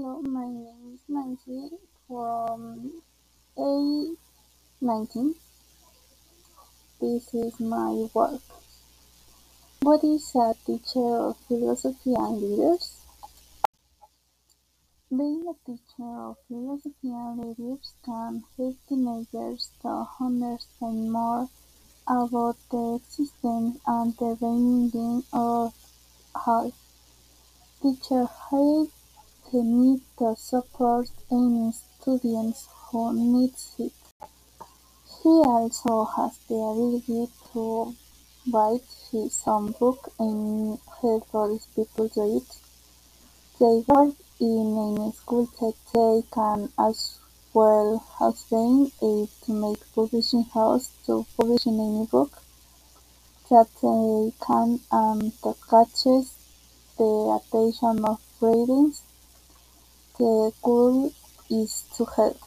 Hello, my name is Nancy from A19. This is my work. What is a teacher of philosophy and letters? Being a teacher of philosophy and letters can help teenagers to understand more about the existence and the meaning of life. Teacher have the need to support any student who needs it. He also has the ability to write his own book and help other people to it. They work in any school that they can as well as being able to make publishing house to publish any book that they can and that catches the attention of readers. The goal is to help.